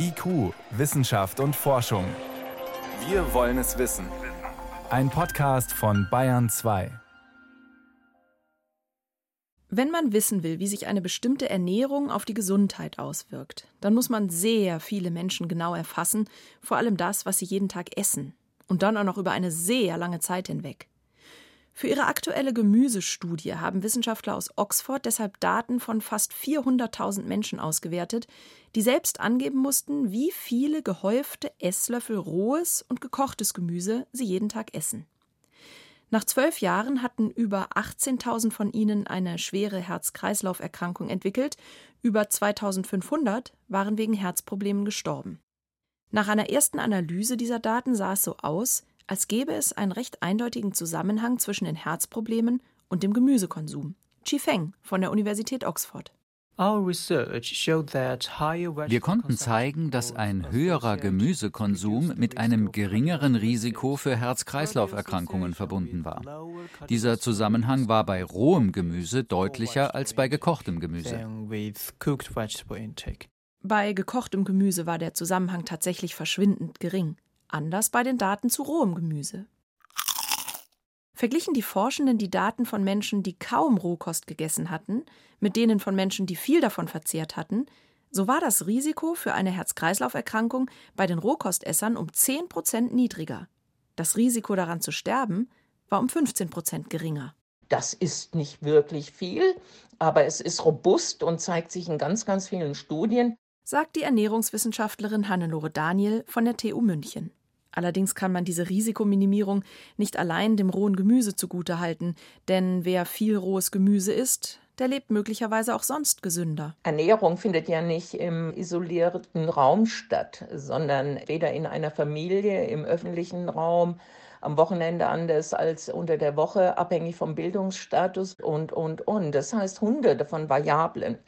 IQ, Wissenschaft und Forschung. Wir wollen es wissen. Ein Podcast von Bayern 2. Wenn man wissen will, wie sich eine bestimmte Ernährung auf die Gesundheit auswirkt, dann muss man sehr viele Menschen genau erfassen, vor allem das, was sie jeden Tag essen. Und dann auch noch über eine sehr lange Zeit hinweg. Für ihre aktuelle Gemüsestudie haben Wissenschaftler aus Oxford deshalb Daten von fast 400.000 Menschen ausgewertet, die selbst angeben mussten, wie viele gehäufte Esslöffel rohes und gekochtes Gemüse sie jeden Tag essen. Nach zwölf Jahren hatten über 18.000 von ihnen eine schwere Herz-Kreislauf-Erkrankung entwickelt, über 2.500 waren wegen Herzproblemen gestorben. Nach einer ersten Analyse dieser Daten sah es so aus, als gäbe es einen recht eindeutigen Zusammenhang zwischen den Herzproblemen und dem Gemüsekonsum. Chi Feng von der Universität Oxford. Wir konnten zeigen, dass ein höherer Gemüsekonsum mit einem geringeren Risiko für Herz-Kreislauf-Erkrankungen verbunden war. Dieser Zusammenhang war bei rohem Gemüse deutlicher als bei gekochtem Gemüse. Bei gekochtem Gemüse war der Zusammenhang tatsächlich verschwindend gering anders bei den Daten zu rohem Gemüse. Verglichen die Forschenden die Daten von Menschen, die kaum Rohkost gegessen hatten, mit denen von Menschen, die viel davon verzehrt hatten, so war das Risiko für eine Herz-Kreislauf-Erkrankung bei den Rohkostessern um 10 Prozent niedriger. Das Risiko daran zu sterben war um 15 Prozent geringer. Das ist nicht wirklich viel, aber es ist robust und zeigt sich in ganz, ganz vielen Studien, sagt die Ernährungswissenschaftlerin Hannelore Daniel von der TU München. Allerdings kann man diese Risikominimierung nicht allein dem rohen Gemüse zugutehalten, denn wer viel rohes Gemüse isst, der lebt möglicherweise auch sonst gesünder. Ernährung findet ja nicht im isolierten Raum statt, sondern weder in einer Familie, im öffentlichen Raum, am Wochenende anders als unter der Woche, abhängig vom Bildungsstatus und, und, und. Das heißt, hunderte von Variablen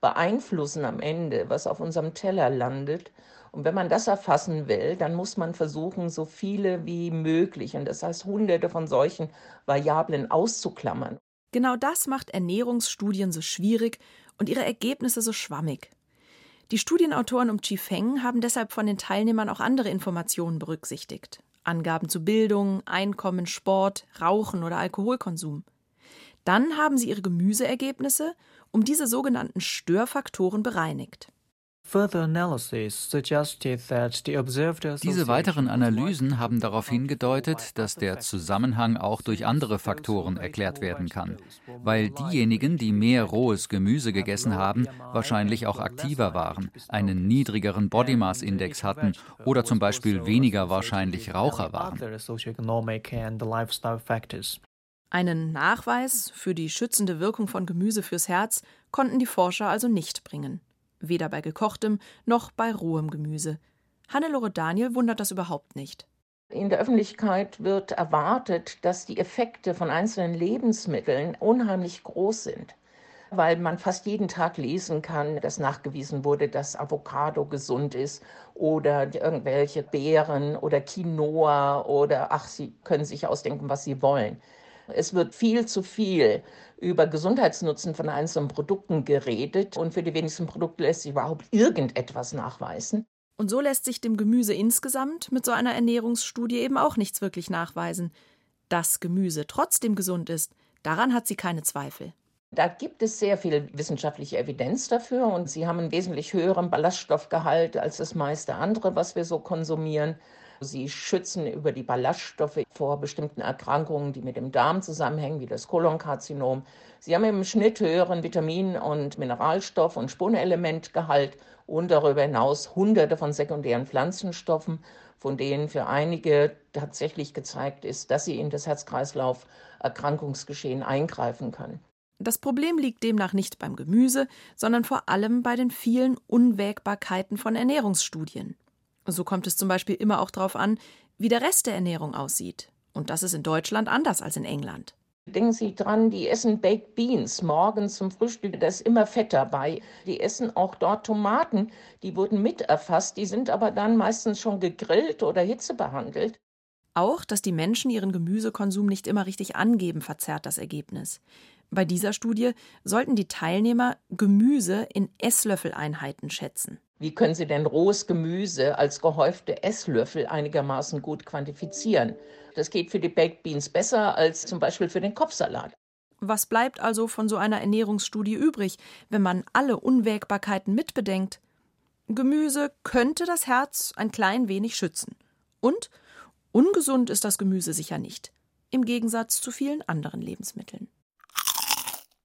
beeinflussen am Ende, was auf unserem Teller landet. Und wenn man das erfassen will, dann muss man versuchen, so viele wie möglich, und das heißt hunderte von solchen Variablen auszuklammern. Genau das macht Ernährungsstudien so schwierig und ihre Ergebnisse so schwammig. Die Studienautoren um Chi Feng haben deshalb von den Teilnehmern auch andere Informationen berücksichtigt. Angaben zu Bildung, Einkommen, Sport, Rauchen oder Alkoholkonsum. Dann haben sie ihre Gemüseergebnisse um diese sogenannten Störfaktoren bereinigt. Diese weiteren Analysen haben darauf hingedeutet, dass der Zusammenhang auch durch andere Faktoren erklärt werden kann, weil diejenigen, die mehr rohes Gemüse gegessen haben, wahrscheinlich auch aktiver waren, einen niedrigeren Body Mass Index hatten oder zum Beispiel weniger wahrscheinlich Raucher waren. Einen Nachweis für die schützende Wirkung von Gemüse fürs Herz konnten die Forscher also nicht bringen weder bei gekochtem noch bei rohem Gemüse. Hannelore Daniel wundert das überhaupt nicht. In der Öffentlichkeit wird erwartet, dass die Effekte von einzelnen Lebensmitteln unheimlich groß sind, weil man fast jeden Tag lesen kann, dass nachgewiesen wurde, dass Avocado gesund ist oder irgendwelche Beeren oder Quinoa oder ach, Sie können sich ausdenken, was Sie wollen. Es wird viel zu viel über Gesundheitsnutzen von einzelnen Produkten geredet und für die wenigsten Produkte lässt sich überhaupt irgendetwas nachweisen. Und so lässt sich dem Gemüse insgesamt mit so einer Ernährungsstudie eben auch nichts wirklich nachweisen. Dass Gemüse trotzdem gesund ist, daran hat sie keine Zweifel. Da gibt es sehr viel wissenschaftliche Evidenz dafür und sie haben einen wesentlich höheren Ballaststoffgehalt als das meiste andere, was wir so konsumieren. Sie schützen über die Ballaststoffe vor bestimmten Erkrankungen, die mit dem Darm zusammenhängen, wie das Kolonkarzinom. Sie haben im Schnitt höheren Vitamin- und Mineralstoff- und Spurenelementgehalt und darüber hinaus hunderte von sekundären Pflanzenstoffen, von denen für einige tatsächlich gezeigt ist, dass sie in das Herz-Kreislauf-Erkrankungsgeschehen eingreifen können. Das Problem liegt demnach nicht beim Gemüse, sondern vor allem bei den vielen Unwägbarkeiten von Ernährungsstudien. So kommt es zum Beispiel immer auch darauf an, wie der Rest der Ernährung aussieht. Und das ist in Deutschland anders als in England. Denken Sie dran, die essen Baked Beans morgens zum Frühstück, da ist immer Fett dabei. Die essen auch dort Tomaten, die wurden mit erfasst, die sind aber dann meistens schon gegrillt oder hitzebehandelt. Auch, dass die Menschen ihren Gemüsekonsum nicht immer richtig angeben, verzerrt das Ergebnis. Bei dieser Studie sollten die Teilnehmer Gemüse in Esslöffeleinheiten schätzen. Wie können Sie denn rohes Gemüse als gehäufte Esslöffel einigermaßen gut quantifizieren? Das geht für die Baked Beans besser als zum Beispiel für den Kopfsalat. Was bleibt also von so einer Ernährungsstudie übrig, wenn man alle Unwägbarkeiten mitbedenkt? Gemüse könnte das Herz ein klein wenig schützen. Und ungesund ist das Gemüse sicher nicht, im Gegensatz zu vielen anderen Lebensmitteln.